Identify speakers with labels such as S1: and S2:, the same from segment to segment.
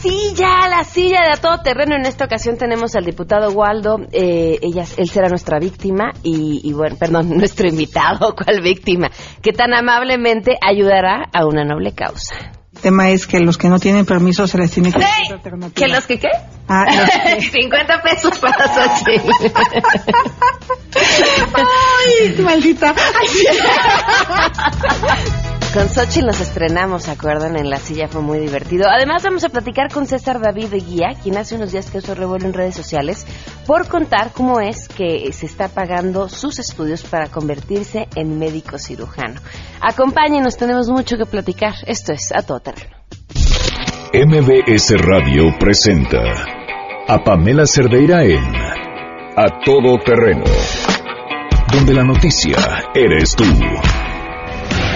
S1: silla, la silla de a todo terreno. En esta ocasión tenemos al diputado Waldo. Eh, ella, él será nuestra víctima y, y, bueno, perdón, nuestro invitado, ¿cuál víctima? Que tan amablemente ayudará a una noble causa.
S2: El tema es que los que no tienen permiso se les tiene que
S1: ¡Hey! ¿Que los que qué?
S2: Ah, los que-
S1: 50 pesos para Xochitl.
S2: ¡Ay, maldita! Ay.
S1: Con Xochitl nos estrenamos, ¿se acuerdan? En la silla fue muy divertido. Además vamos a platicar con César David de Guía, quien hace unos días que eso revuelo en redes sociales, por contar cómo es que se está pagando sus estudios para convertirse en médico cirujano. Acompáñenos, tenemos mucho que platicar. Esto es A Todo Terreno.
S3: MBS Radio presenta a Pamela Cerdeira en A Todo Terreno, donde la noticia eres tú.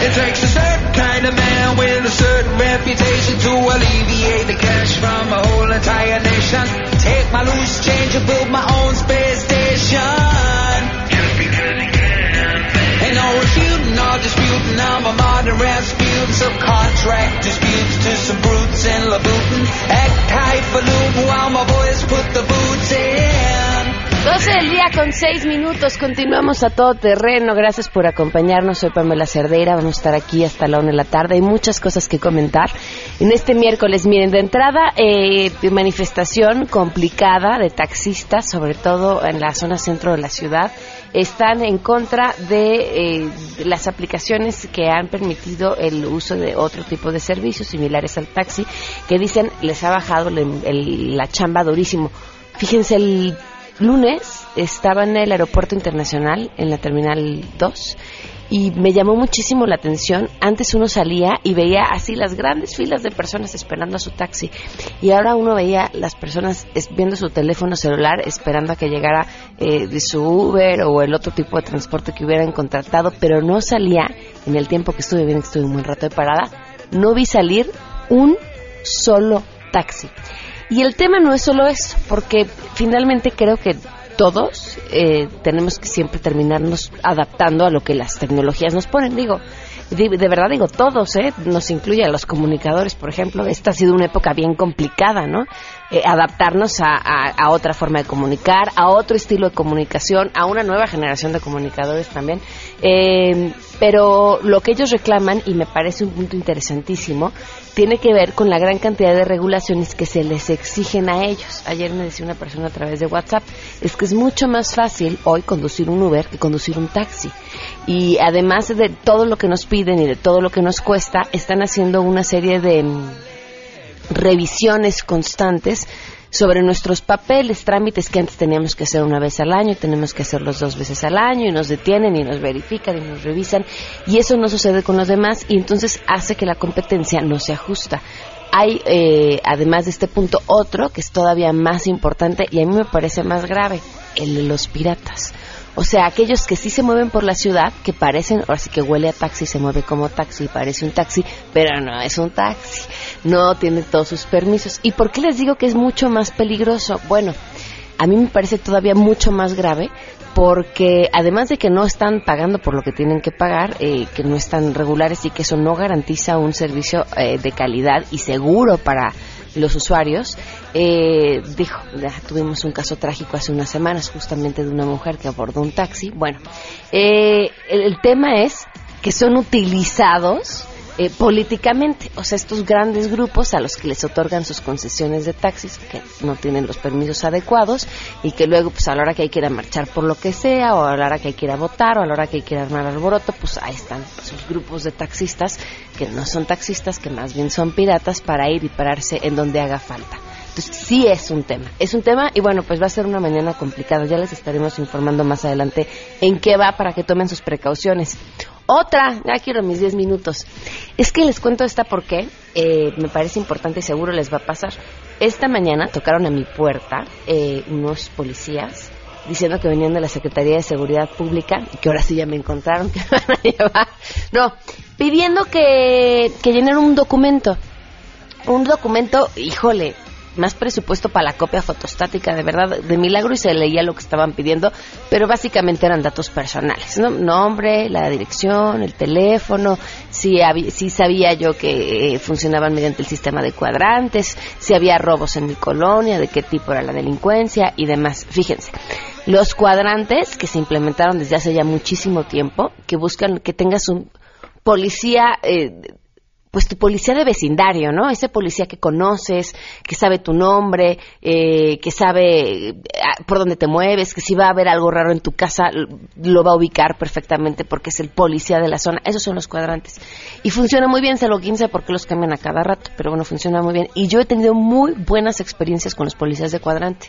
S4: It takes a certain kind of man with a certain reputation to alleviate the cash from a whole entire nation. Take my loose change and build my own space station. Ain't no refuting or disputing. I'm a modern Rasputin. Subcontract disputes to some brutes in Labutin. Act highfalutin while my boys put the boots in.
S1: 12 del día con 6 minutos, continuamos a todo terreno, gracias por acompañarnos, soy Pamela Cerdeira, vamos a estar aquí hasta la una de la tarde, hay muchas cosas que comentar. En este miércoles, miren, de entrada, eh, manifestación complicada de taxistas, sobre todo en la zona centro de la ciudad, están en contra de eh, las aplicaciones que han permitido el uso de otro tipo de servicios similares al taxi, que dicen les ha bajado el- la chamba durísimo. Fíjense, el lunes estaba en el aeropuerto internacional, en la terminal 2, y me llamó muchísimo la atención. Antes uno salía y veía así las grandes filas de personas esperando a su taxi, y ahora uno veía las personas viendo su teléfono celular esperando a que llegara eh, de su Uber o el otro tipo de transporte que hubieran contratado, pero no salía en el tiempo que estuve bien, estuve un buen rato de parada, no vi salir un solo taxi. Y el tema no es solo eso, porque finalmente creo que todos eh, tenemos que siempre terminarnos adaptando a lo que las tecnologías nos ponen. Digo, de, verdad digo todos, ¿eh? nos incluye a los comunicadores, por ejemplo. Esta ha sido una época bien complicada, ¿no? Eh, adaptarnos a, a- a otra forma de comunicar, a otro estilo de comunicación, a una nueva generación de comunicadores también. Eh, pero lo que ellos reclaman, y me parece un punto interesantísimo, tiene que ver con la gran cantidad de regulaciones que se les exigen a ellos. Ayer me decía una persona a través de WhatsApp, es que es mucho más fácil hoy conducir un Uber que conducir un taxi. Y además de todo lo que nos piden y de todo lo que nos cuesta, están haciendo una serie de mm, revisiones constantes sobre nuestros papeles, trámites que antes teníamos que hacer una vez al año, tenemos que hacerlos dos veces al año y nos detienen y nos verifican y nos revisan y eso no sucede con los demás y entonces hace que la competencia no se ajusta. Hay, eh, además de este punto, otro que es todavía más importante y a mí me parece más grave, el de los piratas. O sea, aquellos que sí se mueven por la ciudad, que parecen, ahora sí que huele a taxi, se mueve como taxi, parece un taxi, pero no es un taxi, no tiene todos sus permisos. ¿Y por qué les digo que es mucho más peligroso? Bueno, a mí me parece todavía mucho más grave porque además de que no están pagando por lo que tienen que pagar, eh, que no están regulares y que eso no garantiza un servicio eh, de calidad y seguro para los usuarios, eh, dijo, ya tuvimos un caso trágico hace unas semanas justamente de una mujer que abordó un taxi. Bueno, eh, el, tema es que son utilizados eh, políticamente, o sea, estos grandes grupos a los que les otorgan sus concesiones de taxis que no tienen los permisos adecuados y que luego, pues a la hora que hay que ir a marchar por lo que sea, o a la hora que hay que ir a votar, o a la hora que hay que ir armar alboroto, pues ahí están sus grupos de taxistas que no son taxistas, que más bien son piratas para ir y pararse en donde haga falta. Entonces sí es un tema, es un tema y bueno, pues va a ser una mañana complicada, ya les estaremos informando más adelante en qué va para que tomen sus precauciones. Otra, ya quiero mis 10 minutos. Es que les cuento esta porque eh, me parece importante y seguro les va a pasar. Esta mañana tocaron a mi puerta eh, unos policías diciendo que venían de la Secretaría de Seguridad Pública y que ahora sí ya me encontraron que me van a llevar. No, pidiendo que, que llenara un documento. Un documento, híjole, más presupuesto para la copia fotostática, de verdad, de milagro y se leía lo que estaban pidiendo, pero básicamente eran datos personales, ¿no? Nombre, la dirección, el teléfono, si, si sabía yo que eh, funcionaban mediante el sistema de cuadrantes, si había robos en mi colonia, de qué tipo era la delincuencia y demás. Fíjense, los cuadrantes que se implementaron desde hace ya muchísimo tiempo, que buscan que tengas un policía eh, pues tu policía de vecindario, ¿no? Ese policía que conoces, que sabe tu nombre, eh, que sabe eh, por dónde te mueves, que si va a haber algo raro en tu casa, lo va a ubicar perfectamente porque es el policía de la zona. Esos son los cuadrantes. Y funciona muy bien, se lo 15 porque los cambian a cada rato, pero bueno, funciona muy bien. Y yo he tenido muy buenas experiencias con los policías de cuadrante.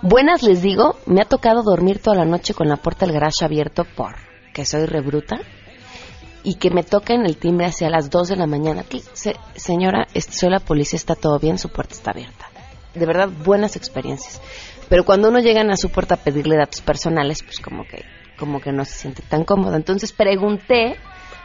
S1: Buenas les digo, me ha tocado dormir toda la noche con la puerta del garage abierto por que soy rebruta y que me toquen el timbre hacia las 2 de la mañana. señora, soy la policía, está todo bien, su puerta está abierta. De verdad, buenas experiencias. Pero cuando uno llega a su puerta a pedirle datos personales, pues como que, como que no se siente tan cómodo. Entonces pregunté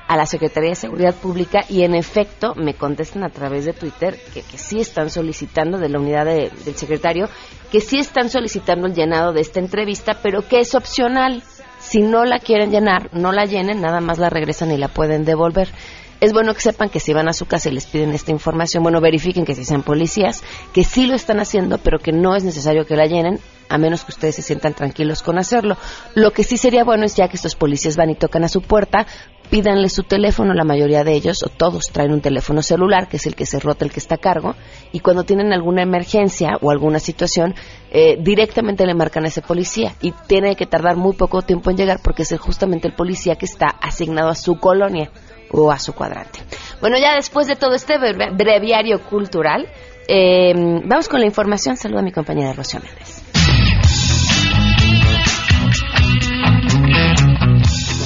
S1: a la Secretaría de Seguridad Pública y en efecto me contestan a través de Twitter que, que sí están solicitando de la unidad del secretario, que sí están solicitando el llenado de esta entrevista, pero que es opcional. Si no la quieren llenar, no la llenen, nada más la regresan y la pueden devolver. Es bueno que sepan que si van a su casa y les piden esta información, bueno, verifiquen que si sean policías, que sí lo están haciendo, pero que no es necesario que la llenen, a menos que ustedes se sientan tranquilos con hacerlo. Lo que sí sería bueno es ya que estos policías van y tocan a su puerta, pídanle su teléfono, la mayoría de ellos, o todos traen un teléfono celular, que es el que se rota, el que está a cargo, y cuando tienen alguna emergencia o alguna situación, eh, directamente le marcan a ese policía, y tiene que tardar muy poco tiempo en llegar porque es justamente el policía que está asignado a su colonia o a su cuadrante. Bueno, ya después de todo este breviario cultural, eh, vamos con la información. Saludo a mi compañera Rocío Méndez.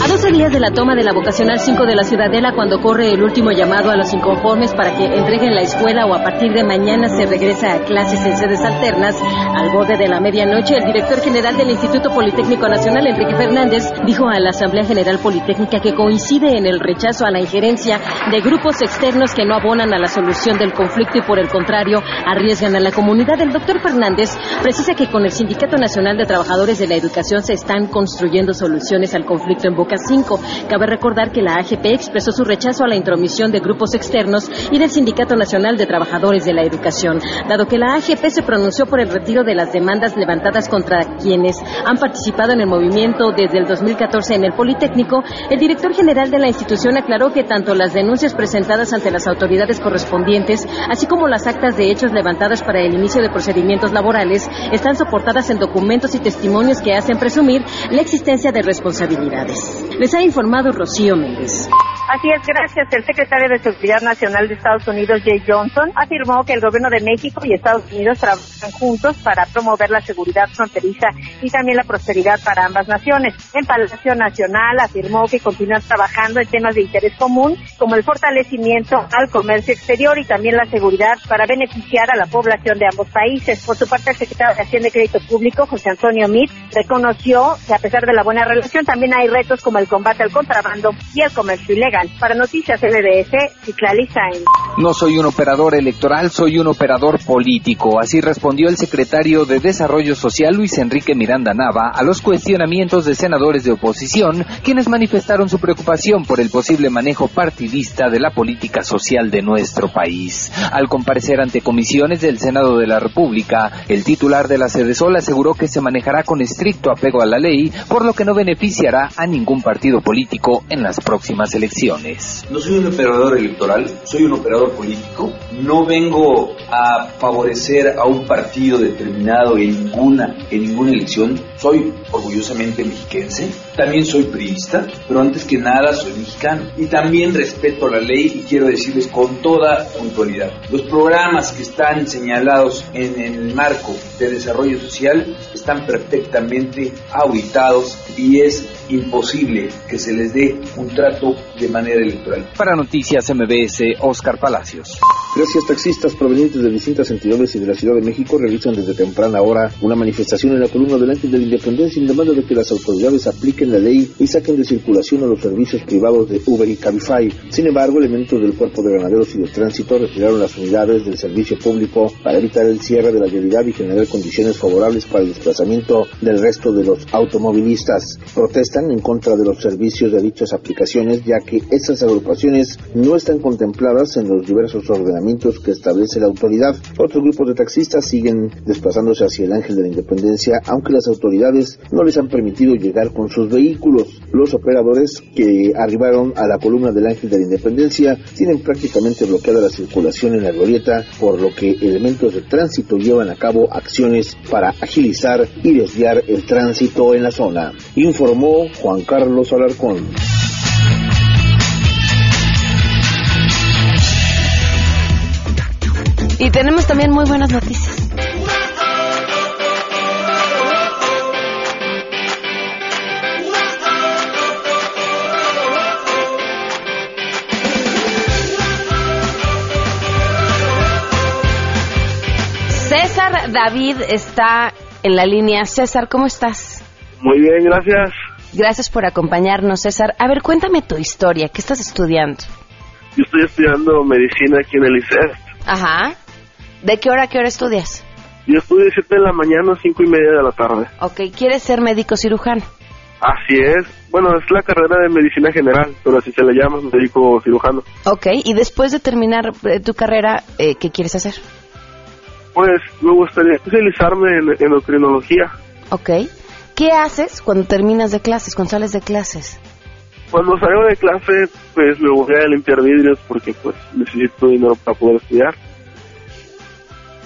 S5: A 12 días de la toma de la vocacional 5 de la Ciudadela, cuando corre el último llamado a los inconformes para que entreguen la escuela o a partir de mañana se regresa a clases en sedes alternas, al borde de la medianoche, el director general del Instituto Politécnico Nacional, Enrique Fernández, dijo a la Asamblea General Politécnica que coincide en el rechazo a la injerencia de grupos externos que no abonan a la solución del conflicto y por el contrario arriesgan a la comunidad. El doctor Fernández precisa que con el Sindicato Nacional de Trabajadores de la Educación se están construyendo soluciones al conflicto en Boca 5. Cabe recordar que la AGP expresó su rechazo a la intromisión de grupos externos y del Sindicato Nacional de Trabajadores de la Educación, dado que la AGP se pronunció por el retiro de las demandas levantadas contra quienes han participado en el movimiento desde el 2014 en el Politécnico. El director general de la institución aclaró que tanto las denuncias presentadas ante las autoridades correspondientes, así como las actas de hechos levantadas para el inicio de procedimientos laborales, están soportadas en documentos y testimonios que hacen presumir la existencia de responsabilidades. Les ha informado Rocío Méndez.
S6: Así es, gracias. El secretario de Seguridad Nacional de Estados Unidos, Jay Johnson, afirmó que el gobierno de México y Estados Unidos trabajan juntos para promover la seguridad fronteriza y también la prosperidad para ambas naciones. En Palacio Nacional afirmó que continúan trabajando en temas de interés común, como el fortalecimiento al comercio exterior y también la seguridad para beneficiar a la población de ambos países. Por su parte, el secretario de Hacienda y Crédito Público, José Antonio Mit, reconoció que a pesar de la buena relación, también hay retos como el combate al contrabando y el comercio ilegal. Para Noticias MBS, Citlali Sainz.
S7: No soy un operador electoral, soy un operador político. Así respondió el secretario de Desarrollo Social, Luis Enrique Miranda Nava, a los cuestionamientos de senadores de oposición, quienes manifestaron su preocupación por el posible manejo partidista de la política social de nuestro país. Al comparecer ante comisiones del Senado de la República, el titular de la Sol aseguró que se manejará con estricto apego a la ley, por lo que no beneficiará a ningún partido político en las próximas elecciones.
S8: No soy un operador electoral, soy un operador político. No vengo a favorecer a un partido determinado en ninguna, en ninguna elección. Soy orgullosamente mexiquense. También soy priista, pero antes que nada soy mexicano. Y también respeto la ley y quiero decirles con toda puntualidad. Los programas que están señalados en el marco de desarrollo social están perfectamente auditados y es imposible que se les dé un trato de manera electoral.
S7: Para Noticias MBS, Oscar Palacios.
S9: Gracias, taxistas provenientes de distintas entidades y de la Ciudad de México realizan desde temprana hora una manifestación en la columna del de la Independencia en demanda de que las autoridades apliquen la ley y saquen de circulación a los servicios privados de Uber y Cabify. Sin embargo, elementos del Cuerpo de Ganaderos y de Tránsito retiraron las unidades del servicio público para evitar el cierre de la vialidad y generar condiciones favorables para el desplazamiento del resto de los automovilistas. Protestan en contra de los servicios de dichas aplicaciones ya que esas agrupaciones no están contempladas en los diversos ordenamientos que establece la autoridad. Otros grupos de taxistas siguen desplazándose hacia el Ángel de la Independencia, aunque las autoridades no les han permitido llegar con sus vehículos. Los operadores que arribaron a la columna del Ángel de la Independencia tienen prácticamente bloqueada la circulación en la glorieta, por lo que elementos de tránsito llevan a cabo acciones para agilizar y desviar el tránsito en la zona, informó Juan Carlos Alarcón.
S1: Y tenemos también muy buenas noticias. César David está en la línea. César, ¿cómo estás?
S10: Muy bien, gracias.
S1: Gracias por acompañarnos, César. A ver, cuéntame tu historia. ¿Qué estás estudiando?
S10: Yo estoy estudiando medicina aquí en el ICEST.
S1: Ajá. ¿De qué hora a qué hora estudias?
S10: Yo estudio de 7 de la mañana a 5 y media de la tarde.
S1: Ok, ¿quieres ser médico cirujano?
S10: Así es. Bueno, es la carrera de medicina general, pero así se le llama, médico cirujano.
S1: Ok, y después de terminar eh, tu carrera, eh, ¿qué quieres hacer?
S10: Pues me gustaría especializarme en endocrinología.
S1: Ok. ¿Qué haces cuando terminas de clases, cuando sales de clases?
S10: Cuando salgo de clase, pues me voy a limpiar vidrios porque pues necesito dinero para poder estudiar.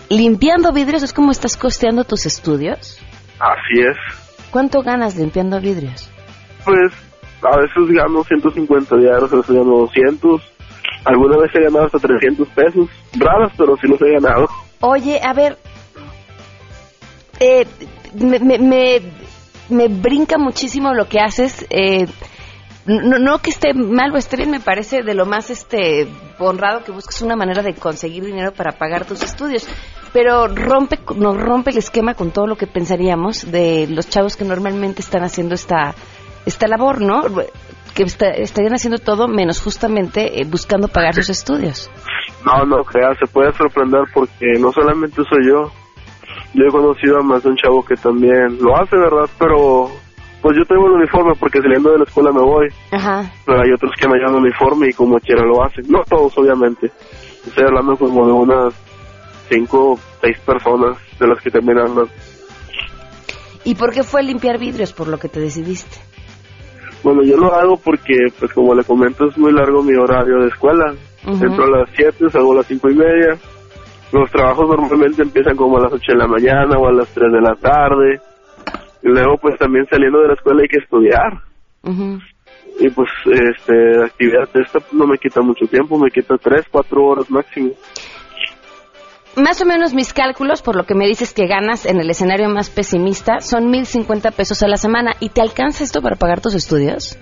S1: ¿Limpiando vidrios es como estás costeando tus estudios?
S10: Así es.
S1: ¿Cuánto ganas limpiando vidrios?
S10: Pues a veces gano 150 diarios, a veces gano 200. Alguna vez he ganado hasta 300 pesos. Raras, pero sí los he ganado.
S1: Oye, a ver, eh, me, me, me, me brinca muchísimo lo que haces. Eh, no, no que esté mal o esté me parece de lo más este honrado que busques una manera de conseguir dinero para pagar tus estudios. Pero rompe, nos rompe el esquema con todo lo que pensaríamos de los chavos que normalmente están haciendo esta, esta labor, ¿no? Que estarían haciendo todo menos justamente eh, buscando pagar sus estudios.
S10: No, no, crea, se puede sorprender porque no solamente soy yo. Yo he conocido a más de un chavo que también lo hace, ¿verdad? Pero pues yo tengo el uniforme porque saliendo de la escuela me voy.
S1: Ajá.
S10: Pero hay otros que no llevan uniforme y como quiera lo hacen. No todos, obviamente. Estoy hablando como de unas cinco o seis personas de las que terminan.
S1: ¿Y por qué fue limpiar vidrios por lo que te decidiste?
S10: Bueno, yo lo hago porque, pues como le comento, es muy largo mi horario de escuela.
S1: Ujú.
S10: Entro a las 7, salgo a las cinco y media. Los trabajos normalmente empiezan como a las 8 de la mañana o a las 3 de la tarde. Y luego, pues también saliendo de la escuela hay que estudiar. Y pues, este, actividad de esta pues, no me quita mucho tiempo, me quita 3, 4 horas máximo.
S1: Más o menos mis cálculos, por lo que me dices que ganas en el escenario más pesimista, son 1.050 pesos a la semana. ¿Y te alcanza esto para pagar tus estudios?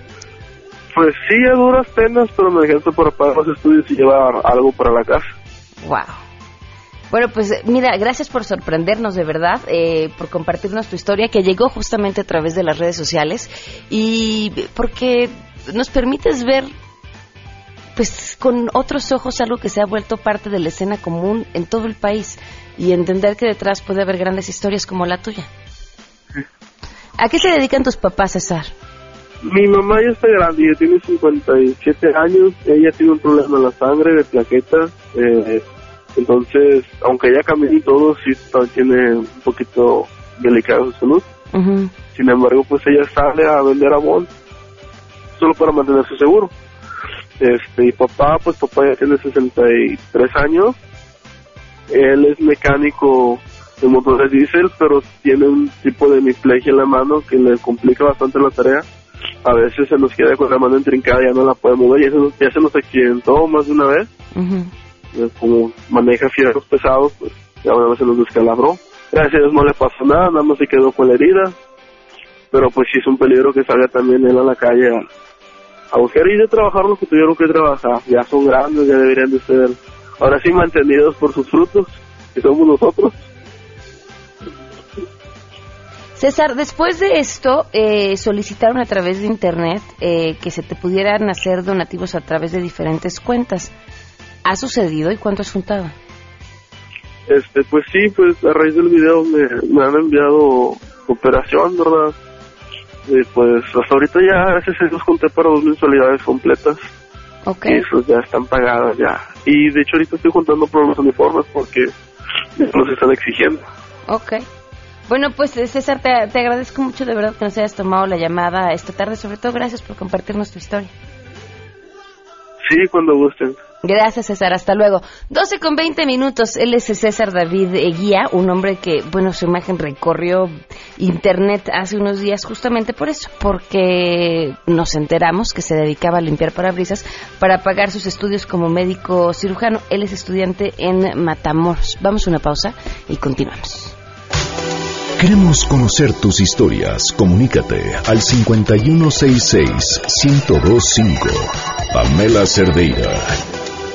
S10: Pues sí, a duras penas, pero me alcanza para pagar los estudios y llevar algo para la casa.
S1: Wow. Bueno, pues mira, gracias por sorprendernos de verdad, eh, por compartirnos tu historia que llegó justamente a través de las redes sociales y porque nos permites ver pues con otros ojos algo que se ha vuelto parte de la escena común en todo el país y entender que detrás puede haber grandes historias como la tuya. ¿A qué se dedican tus papás, César?
S10: Mi mamá ya está grande, ya tiene 57 años, ella tiene un problema en la sangre de plaquetas, eh, entonces, aunque ella camina y todo, sí tiene un poquito delicada su salud. Sin embargo, pues ella sale a vender abón solo para mantenerse seguro. Este, y papá, pues papá ya tiene 63 años. Él es mecánico de motores diésel, pero tiene un tipo de hemiplegia en la mano que le complica bastante la tarea. A veces se nos queda con la mano entrincada y ya no la puede mover. Ya se nos, ya se nos accidentó más de una vez. Como maneja fierros pesados, pues ya una vez se nos descalabró. Gracias a Dios no le pasó nada, nada más se quedó con la herida. Pero pues sí es un peligro que salga también él a la calle a, a buscar y de trabajar lo que tuvieron que trabajar. Ya son grandes, ya deberían de ser ahora sí mantenidos por sus frutos, que somos nosotros.
S1: César, después de esto, eh, solicitaron a través de Internet eh, que se te pudieran hacer donativos a través de diferentes cuentas. ¿Ha sucedido y cuánto has juntado?
S10: Este, pues sí, pues a raíz del video me, me han enviado cooperación, ¿verdad? Y pues hasta ahorita ya, a Dios, junté para dos mensualidades completas.
S1: Ok.
S10: Y esos ya están pagadas ya. Y de hecho ahorita estoy juntando por los uniformes porque los están exigiendo.
S1: Ok. Bueno, pues César, te, te agradezco mucho de verdad que nos hayas tomado la llamada esta tarde. Sobre todo, gracias por compartirnos tu historia.
S10: Sí, cuando gusten.
S1: Gracias, César. Hasta luego. 12 con 20 minutos. Él es César David Eguía, un hombre que, bueno, su imagen recorrió Internet hace unos días justamente por eso, porque nos enteramos que se dedicaba a limpiar parabrisas para pagar sus estudios como médico cirujano. Él es estudiante en Matamoros. Vamos a una pausa y continuamos.
S3: Queremos conocer tus historias. Comunícate al 5166-1025. Pamela Cerdeira.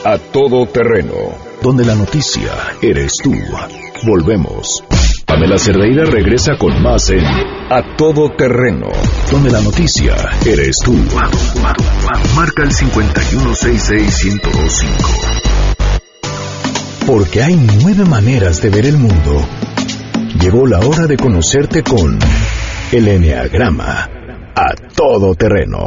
S3: A todo terreno. Donde la noticia eres tú. Volvemos. Pamela Cerdeira regresa con más en A todo terreno. Donde la noticia eres tú. Marca el 5166-1025. Porque hay nueve maneras de ver el mundo llegó la hora de conocerte con el Enneagrama a todo terreno.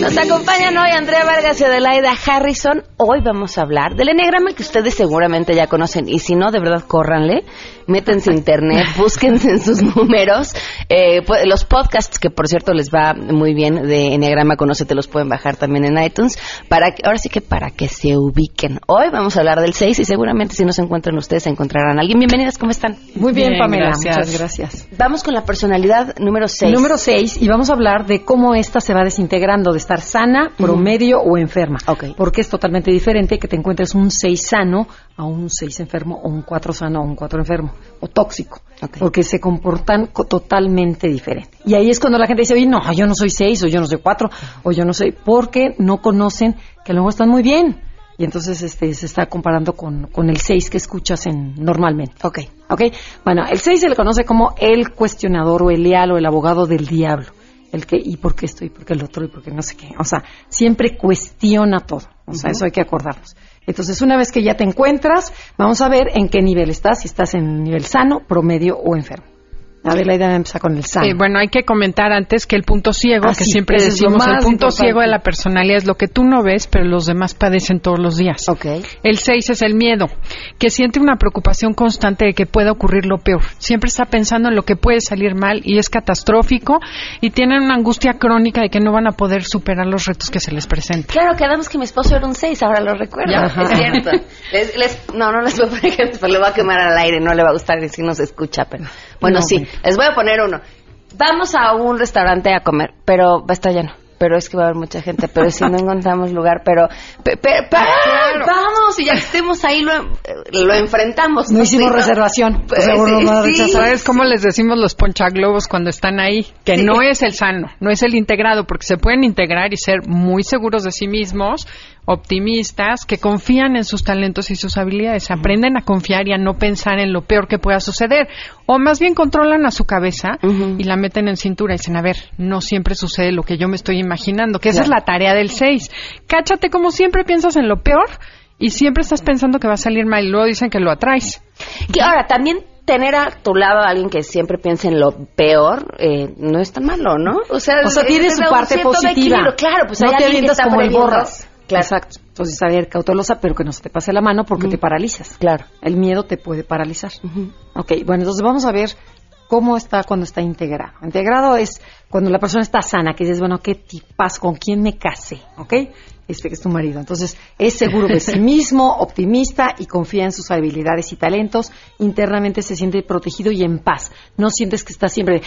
S1: Nos acompañan hoy Andrea Vargas y Adelaida Harrison. Hoy vamos a hablar del enneagrama que ustedes seguramente ya conocen. Y si no, de verdad, córranle. Métense a internet, búsquense en sus números. Eh, pu- los podcasts, que por cierto les va muy bien de Enneagrama Conócete, los pueden bajar también en iTunes. Para que, ahora sí que para que se ubiquen. Hoy vamos a hablar del 6 y seguramente si no se encuentran ustedes, encontrarán a alguien. Bienvenidas, ¿cómo están?
S11: Muy bien,
S12: Bien,
S11: Pamela,
S12: gracias.
S11: muchas gracias.
S1: Vamos con la personalidad número 6.
S11: Número 6, y vamos a hablar de cómo esta se va desintegrando de estar sana, promedio o enferma.
S1: Ok.
S11: Porque es totalmente diferente que te encuentres un 6 sano a un 6 enfermo o un 4 sano a un 4 enfermo o tóxico.
S1: Ok.
S11: Porque se comportan co- totalmente diferente. Y ahí es cuando la gente dice, oye, no, yo no soy 6 o yo no soy 4 o yo no soy, porque no conocen que luego están muy bien. Y entonces este, se está comparando con, con el 6 que escuchas en, normalmente.
S1: Ok.
S11: ¿Ok? Bueno, el 6 se le conoce como el cuestionador o el leal o el abogado del diablo. El que, ¿y por qué esto? ¿Y por qué el otro? ¿Y por qué no sé qué? O sea, siempre cuestiona todo. O sea, eso hay que acordarnos. Entonces, una vez que ya te encuentras, vamos a ver en qué nivel estás, si estás en nivel sano, promedio o enfermo. A ver, la idea empieza con el sano.
S12: Eh, bueno, hay que comentar antes que el punto ciego,
S11: Ah,
S12: que
S11: sí,
S12: siempre
S11: lo
S12: decimos, el punto
S11: importante.
S12: ciego de la personalidad es lo que tú no ves, pero los demás padecen todos los días.
S1: Ok.
S12: El 6 es el miedo, que siente una preocupación constante de que pueda ocurrir lo peor. Siempre está pensando en lo que puede salir mal y es catastrófico y tienen una angustia crónica de que no van a poder superar los retos que se les presentan.
S1: Claro, quedamos que mi esposo era un 6, ahora lo recuerdo.
S12: Ya.
S1: Es cierto. Les- les- no, no les voy a poner ejemplos, pero le voy a quemar al aire, no le va a gustar si no se escucha, pero bueno,
S11: No,
S1: sí,
S11: bueno.
S1: les voy a poner uno. Vamos a un restaurante a comer, pero va a estar lleno. Pero es que va a haber mucha gente, pero si no encontramos lugar, pero... pe- pe- pa- Vamos, y ya que estemos ahí lo, lo enfrentamos.
S11: no hicimos
S1: Sí,
S11: reservación.
S1: Pues,
S11: seguro
S1: sí,
S11: rechazar.
S12: ¿Sabes cómo les decimos los ponchaglobos cuando están ahí? Que
S1: Sí.
S12: no es el sano, no es el integrado, porque se pueden integrar y ser muy seguros de sí mismos, optimistas, que confían en sus talentos y sus habilidades, aprenden a confiar y a no pensar en lo peor que pueda suceder, o más bien controlan a su cabeza y la meten en cintura y dicen, a ver, no siempre sucede lo que yo me estoy imaginando, que esa
S1: Claro.
S12: es la tarea del 6. Cáchate como siempre piensas en lo peor y siempre estás pensando que va a salir mal y luego dicen que lo atraes.
S1: Que ahora, también tener a tu lado a alguien que siempre piense en lo peor eh, no es tan malo, ¿no? O sea,
S11: O sea, tiene su parte positiva.
S1: Claro, pues
S11: no
S1: hay
S11: te
S1: alguien que está
S11: como el borras.
S1: Claro.
S11: Exacto. Entonces, a ver, cautelosa, pero que no se te pase la mano porque te paralizas.
S1: Claro.
S11: El miedo te puede paralizar. Ok, bueno, entonces vamos a ver cómo está cuando está integrado. Integrado es cuando la persona está sana, que dices, bueno, qué tipas, con quién me casé, ¿ok? Este que es tu marido. Entonces, es seguro de sí mismo, optimista y confía en sus habilidades y talentos. Internamente se siente protegido y en paz. No sientes que está siempre,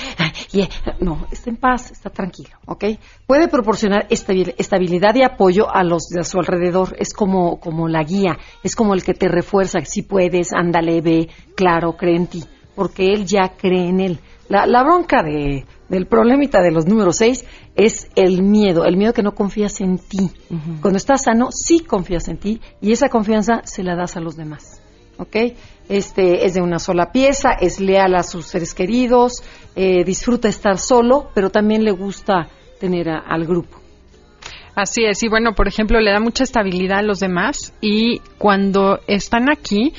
S11: de, no, está en paz, está tranquilo, ¿ok? Puede proporcionar estabil- estabilidad y apoyo a los de a su alrededor. Es como, como la guía, es como el que te refuerza. Si puedes, ándale, ve, claro, cree en ti porque él ya cree en él. La, la bronca de, del problemita de los números 6 es el miedo, el miedo que no confías en ti. Cuando estás sano, sí confías en ti y esa confianza se la das a los demás. ¿Ok? Este es de una sola pieza, es leal a sus seres queridos, eh, disfruta estar solo, pero también le gusta tener a- al grupo.
S12: Así es, y bueno, por ejemplo, le da mucha estabilidad a los demás y cuando están aquí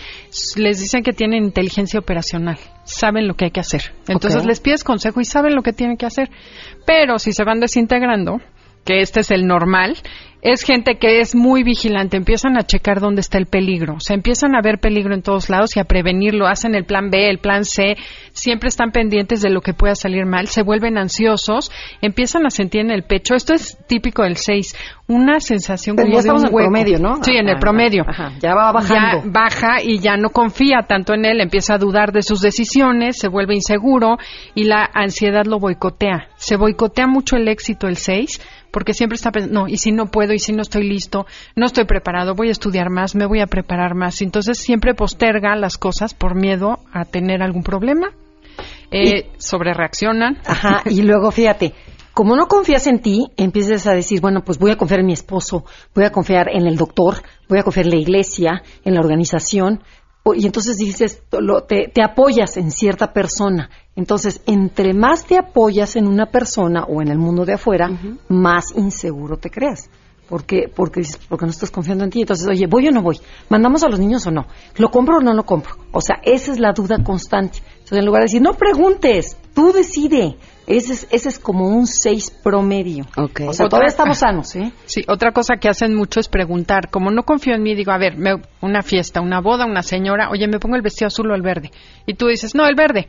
S12: les dicen que tienen inteligencia operacional, saben lo que hay que hacer. Entonces les pides consejo y saben lo que tienen que hacer. Pero si se van desintegrando, que este es el normal, es gente que es muy vigilante, empiezan a checar dónde está el peligro, o sea, empiezan a ver peligro en todos lados y a prevenirlo, hacen el plan B, el plan C, siempre están pendientes de lo que pueda salir mal, se vuelven ansiosos, empiezan a sentir en el pecho, esto es típico del 6, una sensación
S11: Pero
S12: como
S11: ya
S12: de
S11: estamos
S12: un
S11: en
S12: hueco.
S11: promedio, ¿no?
S12: Sí, en el
S11: Ajá,
S12: promedio.
S11: ajá, ya va bajando.
S12: Ya baja y ya no confía tanto en él, empieza a dudar de sus decisiones, se vuelve inseguro y la ansiedad lo boicotea. Se boicotea mucho el éxito el 6 porque siempre está pensando, no, y si no puedo, y si no estoy listo, no estoy preparado, voy a estudiar más, me voy a preparar más. Entonces siempre posterga las cosas por miedo a tener algún problema. Eh, sobre reaccionan.
S11: Ajá, y luego fíjate, como no confías en ti, empiezas a decir, bueno, pues voy a confiar en mi esposo, voy a confiar en el doctor, voy a confiar en la iglesia, en la organización, y entonces dices, lo- te, te apoyas en cierta persona. Entonces, entre más te apoyas en una persona o en el mundo de afuera, más inseguro te creas. Porque, porque dices, porque no estás confiando en ti. Entonces, oye, ¿voy o no voy? ¿Mandamos a los niños o no? ¿Lo compro o no lo compro? O sea, esa es la duda constante. Entonces, en lugar de decir, no preguntes, tú decide. Ese es, ese es como un 6 promedio. O sea,
S12: Otra-
S11: todavía estamos sanos, ¿eh?
S12: Sí, otra cosa que hacen mucho es preguntar. Como no confío en mí, digo, a ver, me- una fiesta, una boda, una señora, oye, ¿me pongo el vestido azul o el verde? Y tú dices, no, el verde.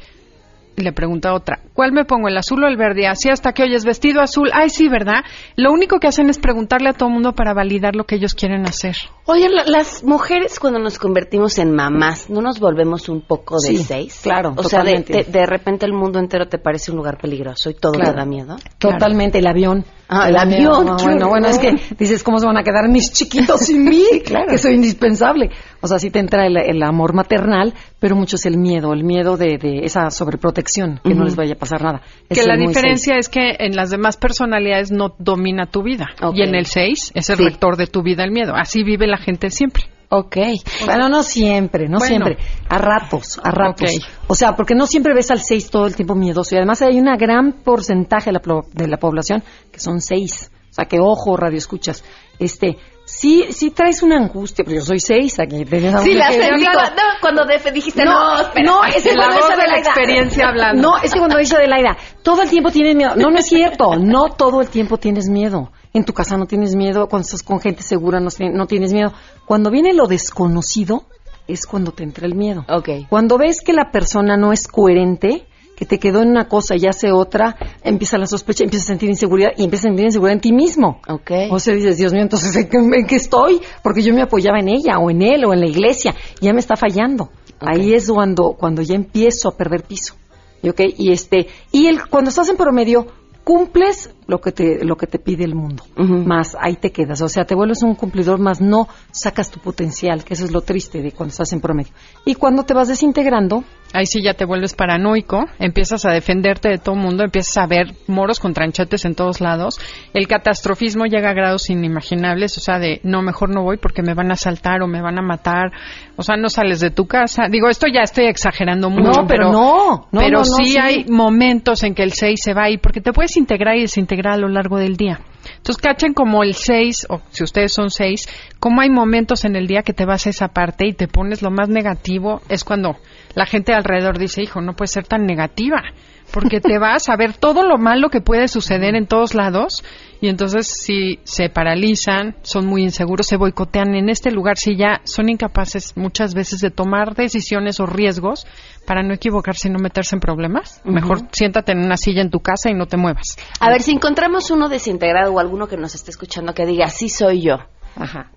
S12: Y le pregunta otra, ¿cuál me pongo, el azul o el verde? Así hasta que oyes vestido azul. Ay, sí, ¿verdad? Lo único que hacen es preguntarle a todo el mundo para validar lo que ellos quieren hacer.
S1: Oye, la- las mujeres cuando nos convertimos en mamás, ¿no nos volvemos un poco de
S11: Sí,
S1: seis?
S11: claro,
S1: O sea, de- de repente el mundo entero te parece un lugar peligroso y todo
S11: Claro.
S1: te da miedo.
S11: Totalmente, el avión.
S1: Ah, el avión,
S11: No,
S1: qué
S11: bueno, bueno, es que dices, ¿cómo se van a quedar mis chiquitos sin mí? Que soy indispensable. O sea, sí te entra el, el amor maternal, pero mucho es el miedo, el miedo de, de esa sobreprotección, que no les vaya a pasar nada.
S12: que la diferencia es que en las demás personalidades no domina tu vida. Y en el 6 es el
S11: Sí.
S12: rector de tu vida el miedo. Así vive la gente siempre.
S1: Ok.
S11: Bueno, no siempre, no
S12: Bueno.
S11: siempre. A ratos, a ratos. O sea, porque no siempre ves al 6 todo el tiempo miedoso. Y además hay una gran porcentaje de la, de la población que son 6. O sea, que ojo, radio escuchas. Este, sí, sí traes una angustia, pero yo soy 6 aquí.
S1: Sí, la digo, no, cuando de- dijiste no,
S11: No,
S1: espera.
S11: no, es que
S12: La voz de la experiencia hablando.
S11: No, es que cuando dice Adelaida, todo el tiempo tienes miedo. No, no es cierto. No todo el tiempo tienes miedo. En tu casa no tienes miedo. Cuando estás con gente segura no, tien- no tienes miedo. Cuando viene lo desconocido, es cuando te entra el miedo.
S1: Ok.
S11: Cuando ves que la persona no es coherente, que te quedó en una cosa y hace otra, empieza la sospecha, empieza a sentir inseguridad y empieza a sentir inseguridad en ti mismo.
S1: Ok.
S11: O sea, dices, Dios mío, entonces ¿en qué, en qué estoy? Porque yo me apoyaba en ella o en él o en la iglesia. Ya me está fallando. Ahí es cuando, cuando ya empiezo a perder piso. ¿Y, ok? y este, y el, cuando estás en promedio, cumples lo que te, lo que te pide el mundo. Más ahí te quedas. O sea, te vuelves un cumplidor, más no sacas tu potencial, que eso es lo triste de cuando estás en promedio. Y cuando te vas desintegrando,
S12: Ahí sí ya te vuelves paranoico, empiezas a defenderte de todo mundo, empiezas a ver moros con tranchetes en todos lados. El catastrofismo llega a grados inimaginables, o sea, de no, mejor no voy porque me van a asaltar o me van a matar. O sea, no sales de tu casa. Digo, esto ya estoy exagerando mucho,
S11: No, pero no. No,
S12: pero
S11: no, no,
S12: sí,
S11: sí.
S12: hay momentos en que el 6 se va ahí, porque te puedes integrar y desintegrar a lo largo del día. Entonces, cachen como el 6, o si ustedes son 6, como hay momentos en el día que te vas a esa parte y te pones lo más negativo, es cuando la gente alrededor dice, hijo, no puedes ser tan negativa, porque te vas a ver todo lo malo que puede suceder en todos lados y entonces si se paralizan, son muy inseguros, se boicotean en este lugar, si ya son incapaces muchas veces de tomar decisiones o riesgos para no equivocarse y no meterse en problemas, mejor siéntate en una silla en tu casa y no te muevas.
S1: A ver, si encontramos uno desintegrado o alguno que nos esté escuchando que diga, sí soy yo,